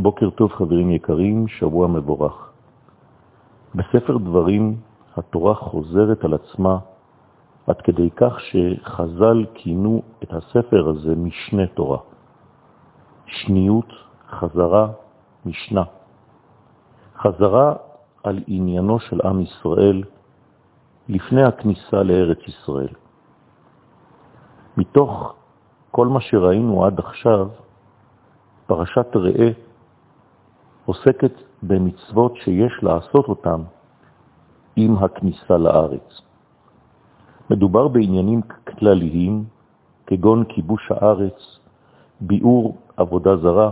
בוקר טוב חברים יקרים, שבוע מבורך. בספר דברים התורה חוזרת על עצמה עד כדי כך שחז"ל כינו את הספר הזה משנה תורה. שניות, חזרה, משנה. חזרה על עניינו של עם ישראל לפני הכניסה לארץ ישראל. מתוך כל מה שראינו עד עכשיו, פרשת ראה עוסקת במצוות שיש לעשות אותן עם הכניסה לארץ. מדובר בעניינים כלליים, כגון כיבוש הארץ, ביאור עבודה זרה,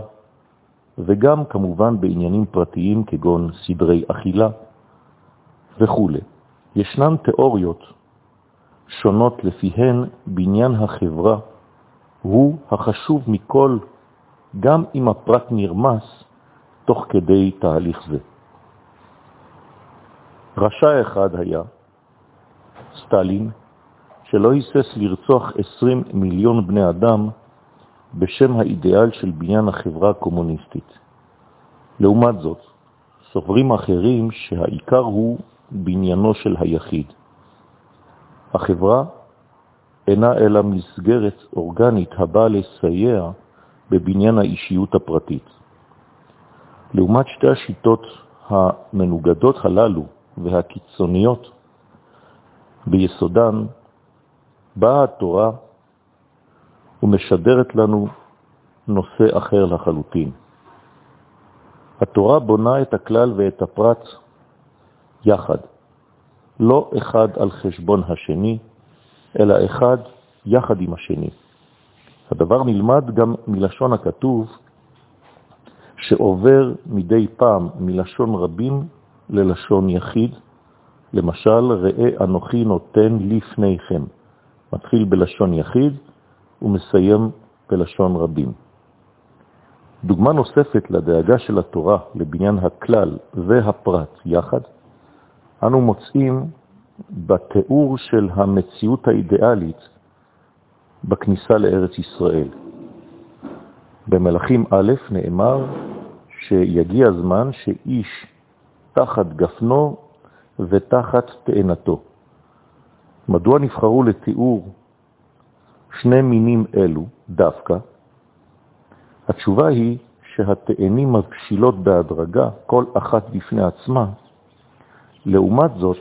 וגם כמובן בעניינים פרטיים כגון סדרי אכילה וכו'. ישנן תיאוריות שונות לפיהן בניין החברה הוא החשוב מכל, גם אם הפרט נרמס תוך כדי תהליך זה. רשע אחד היה, סטלין, שלא היסס לרצוח 20 מיליון בני אדם בשם האידיאל של בניין החברה הקומוניסטית. לעומת זאת, סוברים אחרים שהעיקר הוא בניינו של היחיד. החברה אינה אלא מסגרת אורגנית הבאה לסייע בבניין האישיות הפרטית. לעומת שתי השיטות המנוגדות הללו והקיצוניות, ביסודן באה התורה ומשדרת לנו נושא אחר לחלוטין. התורה בונה את הכלל ואת הפרט יחד, לא אחד על חשבון השני, אלא אחד יחד עם השני. הדבר נלמד גם מלשון הכתוב שעובר מדי פעם מלשון רבים ללשון יחיד, למשל, ראה אנוכי נותן לפניכם. מתחיל בלשון יחיד ומסיים בלשון רבים. דוגמה נוספת לדאגה של התורה לבניין הכלל והפרט יחד, אנו מוצאים בתיאור של המציאות האידיאלית בכניסה לארץ ישראל. במלאכים א' נאמר שיגיע הזמן שאיש תחת גפנו ותחת תאנתו. מדוע נבחרו לתיאור שני מינים אלו דווקא? התשובה היא שהתאנים מבשילות בהדרגה, כל אחת בפני עצמה. לעומת זאת,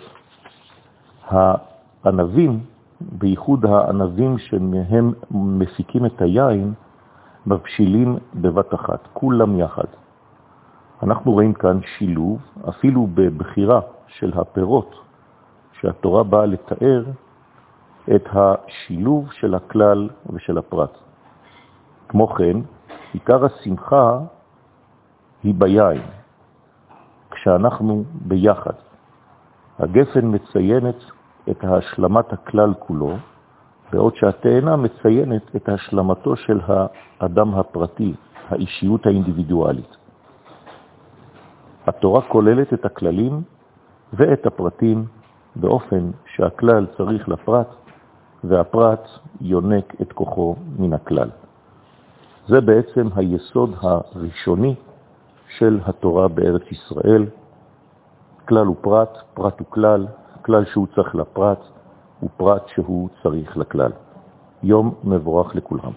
הענבים, בייחוד הענבים שמהם מפיקים את היין, מבשילים בבת אחת, כולם יחד. אנחנו רואים כאן שילוב, אפילו בבחירה של הפירות, שהתורה באה לתאר את השילוב של הכלל ושל הפרט. כמו כן, עיקר השמחה היא ביין, כשאנחנו ביחד. הגפן מציינת את השלמת הכלל כולו, בעוד שהתאנה מציינת את השלמתו של האדם הפרטי, האישיות האינדיבידואלית. התורה כוללת את הכללים ואת הפרטים באופן שהכלל צריך לפרט והפרט יונק את כוחו מן הכלל. זה בעצם היסוד הראשוני של התורה בארץ ישראל. כלל הוא פרט, פרט הוא כלל, כלל שהוא צריך לפרט ופרט שהוא צריך לכלל. יום מבורך לכולם.